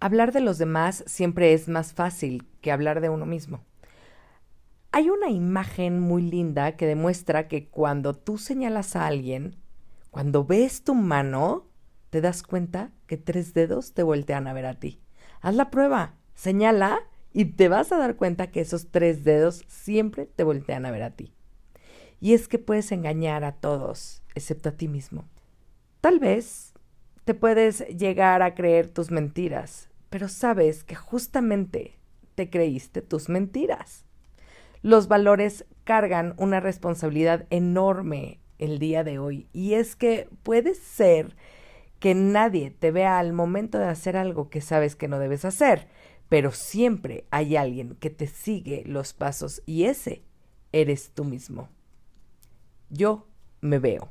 hablar de los demás siempre es más fácil que hablar de uno mismo. Hay una imagen muy linda que demuestra que cuando tú señalas a alguien, cuando ves tu mano, te das cuenta que tres dedos te voltean a ver a ti. Haz la prueba, señala y te vas a dar cuenta que esos tres dedos siempre te voltean a ver a ti. Y es que puedes engañar a todos, excepto a ti mismo. Tal vez te puedes llegar a creer tus mentiras, pero sabes que justamente te creíste tus mentiras. Los valores cargan una responsabilidad enorme el día de hoy y es que puede ser que nadie te vea al momento de hacer algo que sabes que no debes hacer, pero siempre hay alguien que te sigue los pasos y ese eres tú mismo. Yo me veo.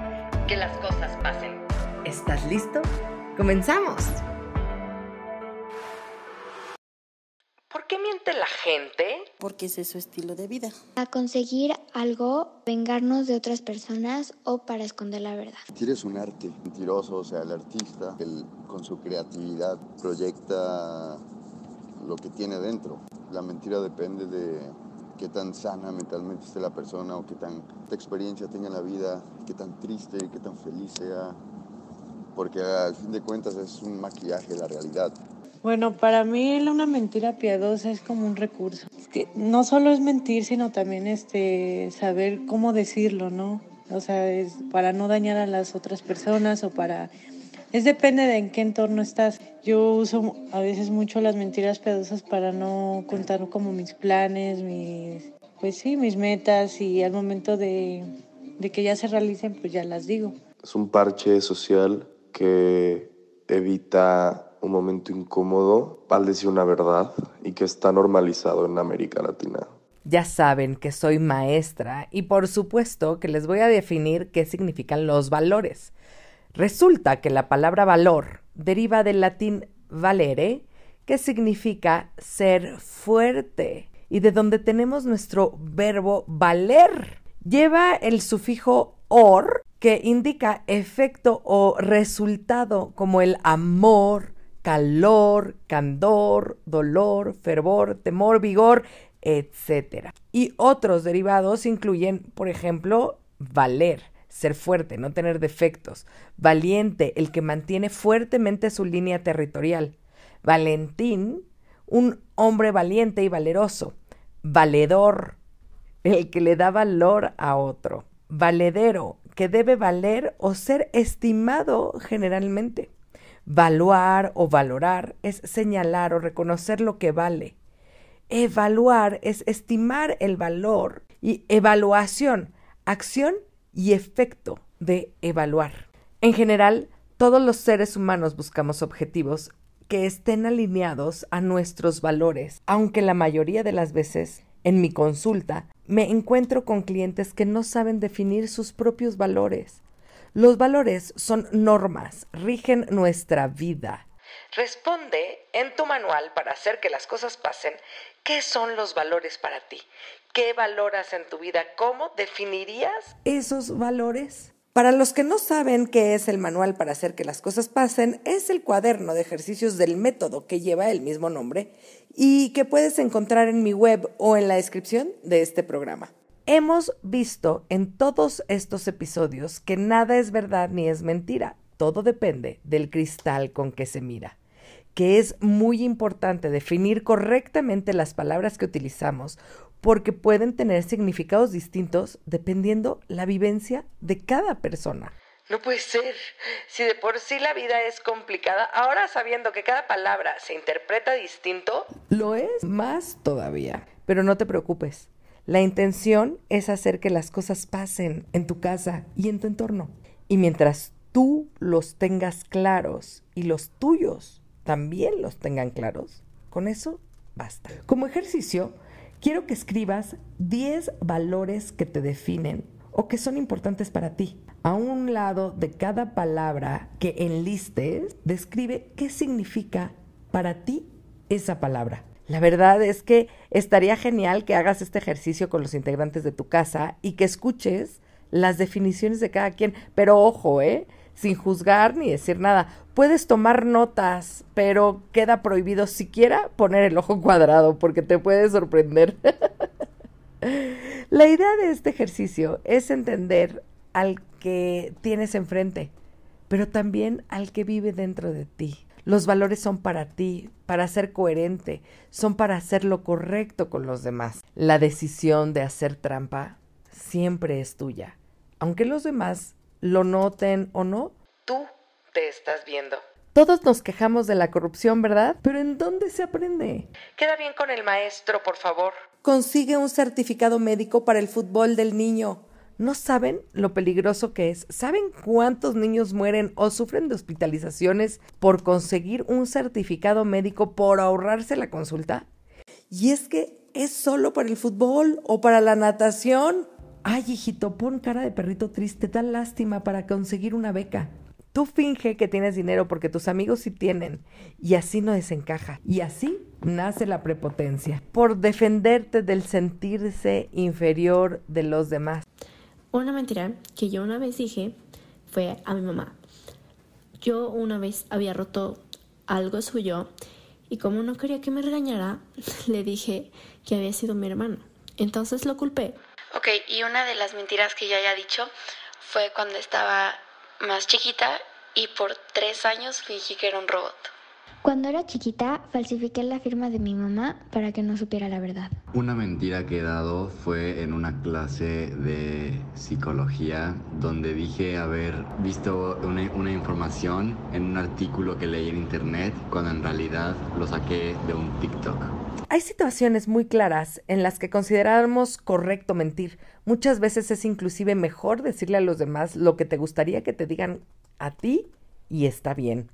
que las cosas pasen. ¿Estás listo? ¡Comenzamos! ¿Por qué miente la gente? Porque ese es su estilo de vida. Para conseguir algo, vengarnos de otras personas o para esconder la verdad. Mentir es un arte mentiroso, o sea, el artista, él con su creatividad proyecta lo que tiene dentro. La mentira depende de qué tan sana mentalmente esté la persona o qué tan experiencia tenga en la vida, qué tan triste, qué tan feliz sea, porque al fin de cuentas es un maquillaje la realidad. Bueno, para mí una mentira piadosa es como un recurso. Es que no solo es mentir, sino también este saber cómo decirlo, ¿no? O sea, es para no dañar a las otras personas o para es depende de en qué entorno estás. Yo uso a veces mucho las mentiras piadosas para no contar como mis planes, mis pues sí, mis metas y al momento de, de que ya se realicen, pues ya las digo. Es un parche social que evita un momento incómodo al decir una verdad y que está normalizado en América Latina. Ya saben que soy maestra y por supuesto que les voy a definir qué significan los valores. Resulta que la palabra valor deriva del latín valere, que significa ser fuerte, y de donde tenemos nuestro verbo valer. Lleva el sufijo or, que indica efecto o resultado, como el amor, calor, candor, dolor, fervor, temor, vigor, etc. Y otros derivados incluyen, por ejemplo, valer, ser fuerte, no tener defectos, valiente, el que mantiene fuertemente su línea territorial, Valentín, un hombre valiente y valeroso, valedor, el que le da valor a otro, valedero, que debe valer o ser estimado generalmente. Valuar o valorar es señalar o reconocer lo que vale. Evaluar es estimar el valor y evaluación, acción y efecto de evaluar. En general, todos los seres humanos buscamos objetivos que estén alineados a nuestros valores, aunque la mayoría de las veces en mi consulta me encuentro con clientes que no saben definir sus propios valores. Los valores son normas, rigen nuestra vida. Responde en tu manual para hacer que las cosas pasen. ¿Qué son los valores para ti? ¿Qué valoras en tu vida? ¿Cómo definirías esos valores? Para los que no saben qué es el manual para hacer que las cosas pasen, es el cuaderno de ejercicios del método que lleva el mismo nombre y que puedes encontrar en mi web o en la descripción de este programa. Hemos visto en todos estos episodios que nada es verdad ni es mentira, todo depende del cristal con que se mira que es muy importante definir correctamente las palabras que utilizamos porque pueden tener significados distintos dependiendo la vivencia de cada persona. No puede ser. Si de por sí la vida es complicada, ahora sabiendo que cada palabra se interpreta distinto, lo es más todavía. Pero no te preocupes. La intención es hacer que las cosas pasen en tu casa y en tu entorno. Y mientras tú los tengas claros y los tuyos también los tengan claros, con eso basta. Como ejercicio, quiero que escribas 10 valores que te definen o que son importantes para ti. A un lado de cada palabra que enlistes, describe qué significa para ti esa palabra. La verdad es que estaría genial que hagas este ejercicio con los integrantes de tu casa y que escuches las definiciones de cada quien. Pero ojo, ¿eh? Sin juzgar ni decir nada. Puedes tomar notas, pero queda prohibido siquiera poner el ojo cuadrado porque te puede sorprender. La idea de este ejercicio es entender al que tienes enfrente, pero también al que vive dentro de ti. Los valores son para ti, para ser coherente, son para hacer lo correcto con los demás. La decisión de hacer trampa siempre es tuya. Aunque los demás lo noten o no, tú te estás viendo. Todos nos quejamos de la corrupción, ¿verdad? Pero ¿en dónde se aprende? Queda bien con el maestro, por favor. Consigue un certificado médico para el fútbol del niño. ¿No saben lo peligroso que es? ¿Saben cuántos niños mueren o sufren de hospitalizaciones por conseguir un certificado médico por ahorrarse la consulta? Y es que es solo para el fútbol o para la natación. Ay, hijito, pon cara de perrito triste, da lástima para conseguir una beca. Tú finge que tienes dinero porque tus amigos sí tienen y así no desencaja. Y así nace la prepotencia, por defenderte del sentirse inferior de los demás. Una mentira que yo una vez dije fue a mi mamá. Yo una vez había roto algo suyo y como no quería que me regañara, le dije que había sido mi hermano. Entonces lo culpé. Ok, y una de las mentiras que ya haya dicho fue cuando estaba más chiquita y por tres años fingí que era un robot. Cuando era chiquita, falsifiqué la firma de mi mamá para que no supiera la verdad. Una mentira que he dado fue en una clase de psicología donde dije haber visto una, una, información en un artículo que leí en internet cuando en realidad lo saqué de un TikTok. Hay situaciones muy claras en las que consideramos correcto mentir. Muchas veces es inclusive mejor decirle a los demás lo que te gustaría que te digan a ti y está bien.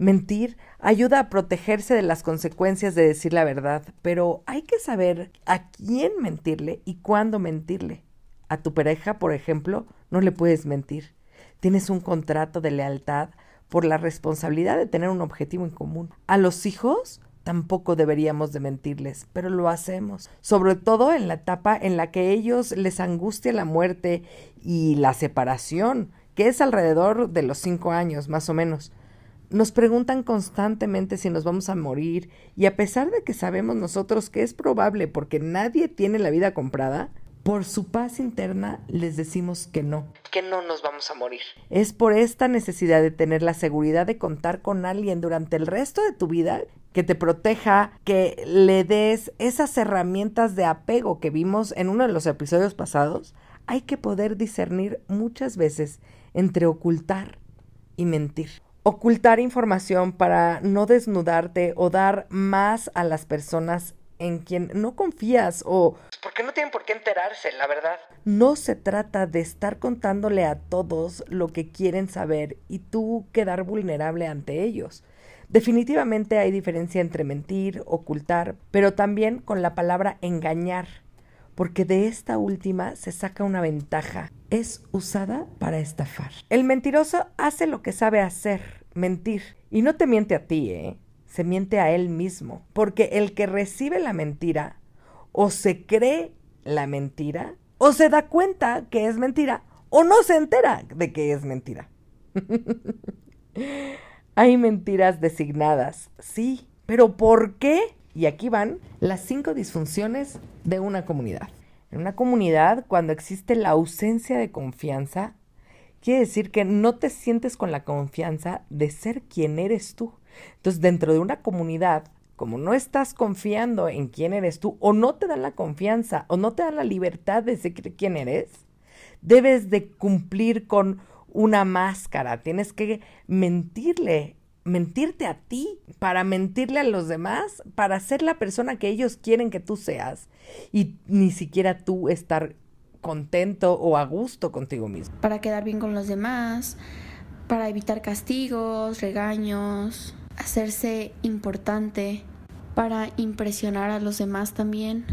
Mentir ayuda a protegerse de las consecuencias de decir la verdad, pero hay que saber a quién mentirle y cuándo mentirle. A tu pareja, por ejemplo, no le puedes mentir. Tienes un contrato de lealtad por la responsabilidad de tener un objetivo en común. A los hijos tampoco deberíamos de mentirles, pero lo hacemos, sobre todo en la etapa en la que ellos les angustia la muerte y la separación, que es alrededor de los cinco años más o menos. Nos preguntan constantemente si nos vamos a morir y a pesar de que sabemos nosotros que es probable porque nadie tiene la vida comprada, por su paz interna les decimos que no, que no nos vamos a morir. Es por esta necesidad de tener la seguridad de contar con alguien durante el resto de tu vida que te proteja, que le des esas herramientas de apego que vimos en uno de los episodios pasados. Hay que poder discernir muchas veces entre ocultar y mentir ocultar información para no desnudarte o dar más a las personas en quien no confías o porque no tienen por qué enterarse, la verdad. No se trata de estar contándole a todos lo que quieren saber y tú quedar vulnerable ante ellos. Definitivamente hay diferencia entre mentir, ocultar, pero también con la palabra engañar, porque de esta última se saca una ventaja. Es usada para estafar. El mentiroso hace lo que sabe hacer, mentir. Y no te miente a ti, ¿eh? Se miente a él mismo. Porque el que recibe la mentira o se cree la mentira o se da cuenta que es mentira o no se entera de que es mentira. Hay mentiras designadas, sí, pero ¿por qué? Y aquí van las cinco disfunciones de una comunidad. En una comunidad, cuando existe la ausencia de confianza, quiere decir que no te sientes con la confianza de ser quien eres tú. Entonces, dentro de una comunidad, como no estás confiando en quién eres tú, o no te dan la confianza, o no te dan la libertad de ser quién eres, debes de cumplir con una máscara, tienes que mentirle, mentirte a ti, para mentirle a los demás, para ser la persona que ellos quieren que tú seas y ni siquiera tú estar contento o a gusto contigo mismo. Para quedar bien con los demás, para evitar castigos, regaños, hacerse importante, para impresionar a los demás también.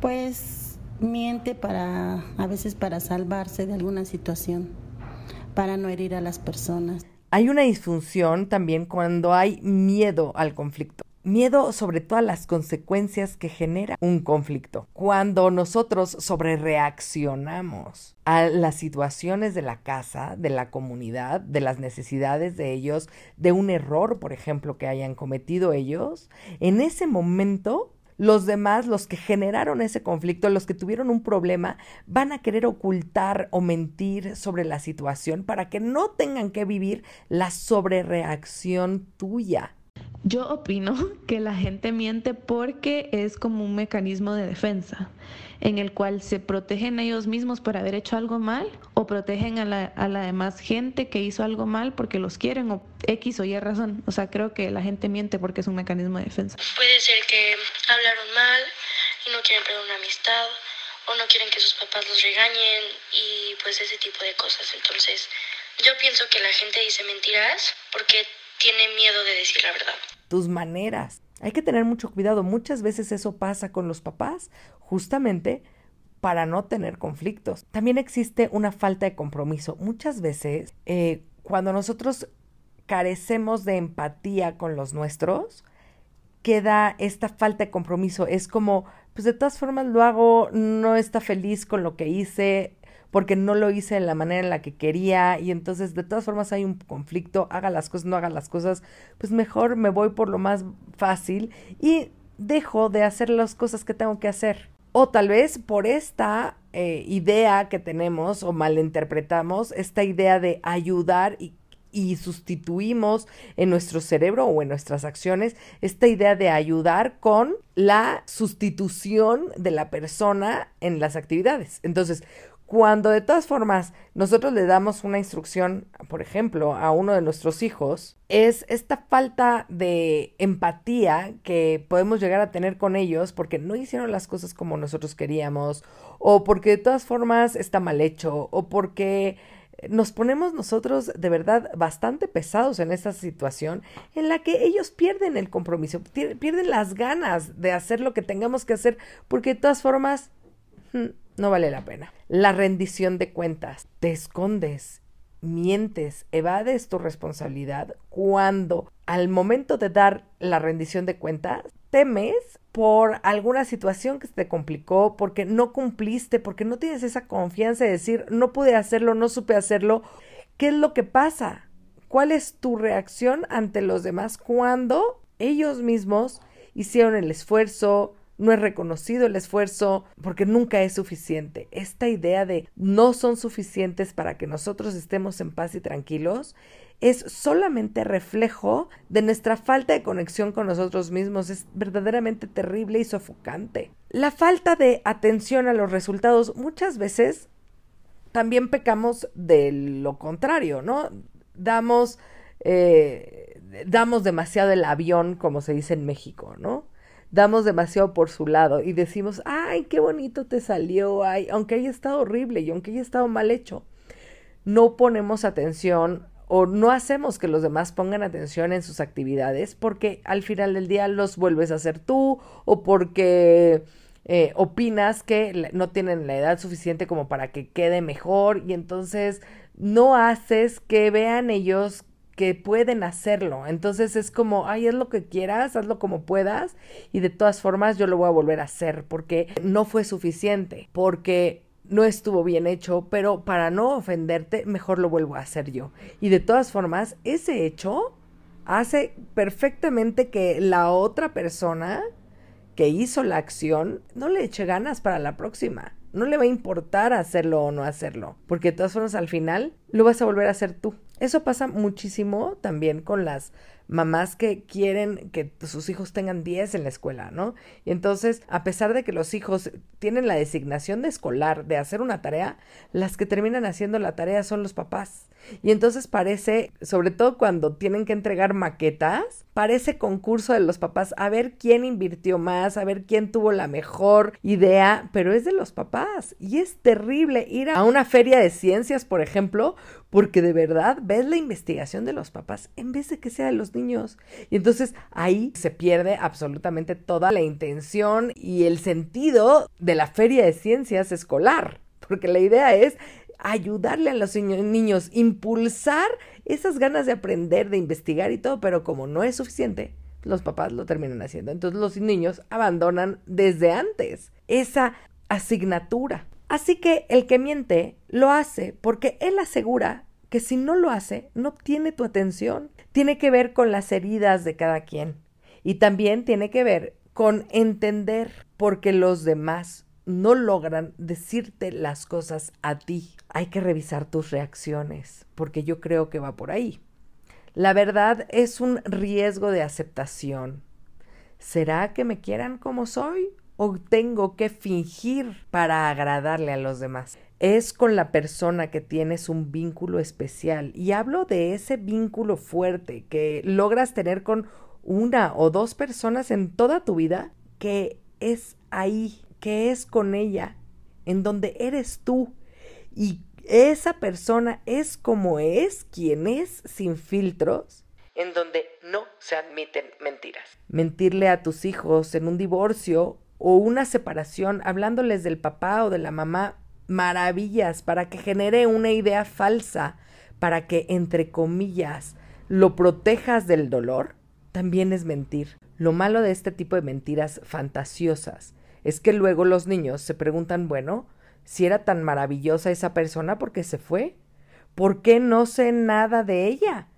Pues miente para a veces para salvarse de alguna situación, para no herir a las personas. Hay una disfunción también cuando hay miedo al conflicto. Miedo sobre todas las consecuencias que genera un conflicto. Cuando nosotros sobrereaccionamos a las situaciones de la casa, de la comunidad, de las necesidades de ellos, de un error, por ejemplo, que hayan cometido ellos, en ese momento los demás, los que generaron ese conflicto, los que tuvieron un problema, van a querer ocultar o mentir sobre la situación para que no tengan que vivir la sobrereacción tuya. Yo opino que la gente miente porque es como un mecanismo de defensa en el cual se protegen ellos mismos por haber hecho algo mal o protegen a la, a la demás gente que hizo algo mal porque los quieren o X o Y razón. O sea, creo que la gente miente porque es un mecanismo de defensa. Puede ser que hablaron mal y no quieren perder una amistad o no quieren que sus papás los regañen y pues ese tipo de cosas. Entonces, yo pienso que la gente dice mentiras porque tiene miedo de decir la verdad. Tus maneras. Hay que tener mucho cuidado. Muchas veces eso pasa con los papás, justamente para no tener conflictos. También existe una falta de compromiso. Muchas veces, eh, cuando nosotros carecemos de empatía con los nuestros, queda esta falta de compromiso. Es como, pues de todas formas lo hago, no está feliz con lo que hice, porque no lo hice de la manera en la que quería y entonces de todas formas hay un conflicto, haga las cosas, no haga las cosas, pues mejor me voy por lo más fácil y dejo de hacer las cosas que tengo que hacer. O tal vez por esta eh, idea que tenemos o malinterpretamos, esta idea de ayudar y y sustituimos en nuestro cerebro o en nuestras acciones esta idea de ayudar con la sustitución de la persona en las actividades. Entonces, cuando de todas formas nosotros le damos una instrucción, por ejemplo, a uno de nuestros hijos, es esta falta de empatía que podemos llegar a tener con ellos porque no hicieron las cosas como nosotros queríamos, o porque de todas formas está mal hecho, o porque nos ponemos nosotros de verdad bastante pesados en esta situación en la que ellos pierden el compromiso, pierden las ganas de hacer lo que tengamos que hacer porque de todas formas hmm, no vale la pena. La rendición de cuentas. Te escondes, mientes, evades tu responsabilidad cuando al momento de dar la rendición de cuentas temes por alguna situación que te complicó, porque no cumpliste, porque no tienes esa confianza de decir, no pude hacerlo, no supe hacerlo. ¿Qué es lo que pasa? ¿Cuál es tu reacción ante los demás cuando ellos mismos hicieron el esfuerzo, no es reconocido el esfuerzo porque nunca es suficiente. Esta idea de no son suficientes para que nosotros estemos en paz y tranquilos es solamente reflejo de nuestra falta de conexión con nosotros mismos. Es verdaderamente terrible y sofocante. La falta de atención a los resultados muchas veces también pecamos de lo contrario, ¿no? Damos, eh, damos demasiado el avión, como se dice en México, ¿no? Damos demasiado por su lado y decimos, ay, qué bonito te salió, ay, aunque haya estado horrible y aunque haya estado mal hecho. No ponemos atención o no hacemos que los demás pongan atención en sus actividades porque al final del día los vuelves a hacer tú o porque eh, opinas que no tienen la edad suficiente como para que quede mejor y entonces no haces que vean ellos que pueden hacerlo. Entonces es como, ay, haz lo que quieras, hazlo como puedas y de todas formas yo lo voy a volver a hacer porque no fue suficiente, porque no estuvo bien hecho, pero para no ofenderte, mejor lo vuelvo a hacer yo. Y de todas formas, ese hecho hace perfectamente que la otra persona que hizo la acción no le eche ganas para la próxima. No le va a importar hacerlo o no hacerlo, porque de todas formas al final lo vas a volver a hacer tú. Eso pasa muchísimo también con las mamás que quieren que sus hijos tengan 10 en la escuela, ¿no? Y entonces, a pesar de que los hijos tienen la designación de escolar, de hacer una tarea, las que terminan haciendo la tarea son los papás. Y entonces parece, sobre todo cuando tienen que entregar maquetas, parece concurso de los papás a ver quién invirtió más, a ver quién tuvo la mejor idea, pero es de los papás. Y es terrible ir a una feria de ciencias, por ejemplo, porque de verdad ves la investigación de los papás en vez de que sea de los niños. Y entonces ahí se pierde absolutamente toda la intención y el sentido de la feria de ciencias escolar, porque la idea es ayudarle a los niños, impulsar esas ganas de aprender, de investigar y todo, pero como no es suficiente, los papás lo terminan haciendo. Entonces los niños abandonan desde antes esa asignatura. Así que el que miente lo hace porque él asegura que si no lo hace, no obtiene tu atención. Tiene que ver con las heridas de cada quien. Y también tiene que ver con entender por qué los demás no logran decirte las cosas a ti. Hay que revisar tus reacciones, porque yo creo que va por ahí. La verdad es un riesgo de aceptación. ¿Será que me quieran como soy? o tengo que fingir para agradarle a los demás. Es con la persona que tienes un vínculo especial y hablo de ese vínculo fuerte que logras tener con una o dos personas en toda tu vida que es ahí, que es con ella, en donde eres tú y esa persona es como es, quien es, sin filtros, en donde no se admiten mentiras. Mentirle a tus hijos en un divorcio o una separación, hablándoles del papá o de la mamá, maravillas, para que genere una idea falsa, para que, entre comillas, lo protejas del dolor, también es mentir. Lo malo de este tipo de mentiras fantasiosas es que luego los niños se preguntan, bueno, si era tan maravillosa esa persona, ¿por qué se fue? ¿Por qué no sé nada de ella?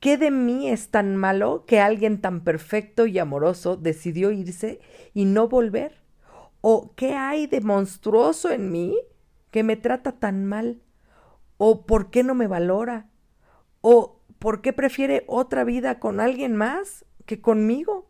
¿Qué de mí es tan malo que alguien tan perfecto y amoroso decidió irse y no volver? ¿O qué hay de monstruoso en mí que me trata tan mal? ¿O por qué no me valora? ¿O por qué prefiere otra vida con alguien más que conmigo?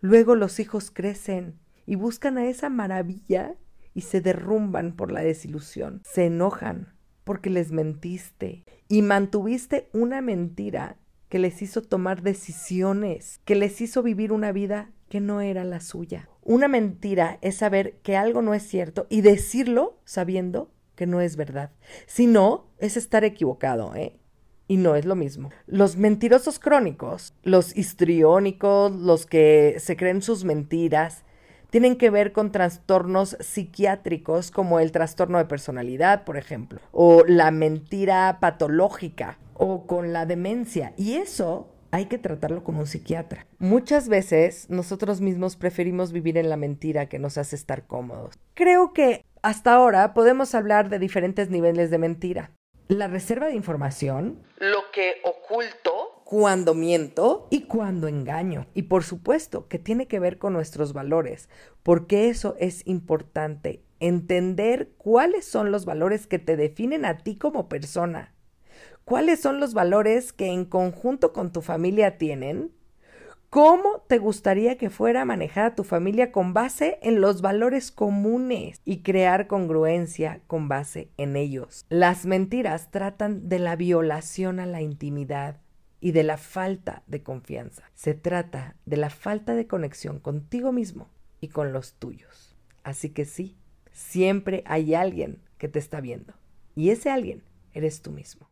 Luego los hijos crecen y buscan a esa maravilla y se derrumban por la desilusión. Se enojan porque les mentiste y mantuviste una mentira que les hizo tomar decisiones, que les hizo vivir una vida que no era la suya. Una mentira es saber que algo no es cierto y decirlo sabiendo que no es verdad. Si no, es estar equivocado, ¿eh? Y no es lo mismo. Los mentirosos crónicos, los histriónicos, los que se creen sus mentiras, tienen que ver con trastornos psiquiátricos como el trastorno de personalidad, por ejemplo, o la mentira patológica, o con la demencia. Y eso hay que tratarlo como un psiquiatra. Muchas veces nosotros mismos preferimos vivir en la mentira que nos hace estar cómodos. Creo que hasta ahora podemos hablar de diferentes niveles de mentira. La reserva de información, lo que oculto, cuando miento y cuando engaño. Y por supuesto que tiene que ver con nuestros valores, porque eso es importante, entender cuáles son los valores que te definen a ti como persona cuáles son los valores que en conjunto con tu familia tienen, cómo te gustaría que fuera manejada tu familia con base en los valores comunes y crear congruencia con base en ellos. Las mentiras tratan de la violación a la intimidad y de la falta de confianza. Se trata de la falta de conexión contigo mismo y con los tuyos. Así que sí, siempre hay alguien que te está viendo. Y ese alguien eres tú mismo.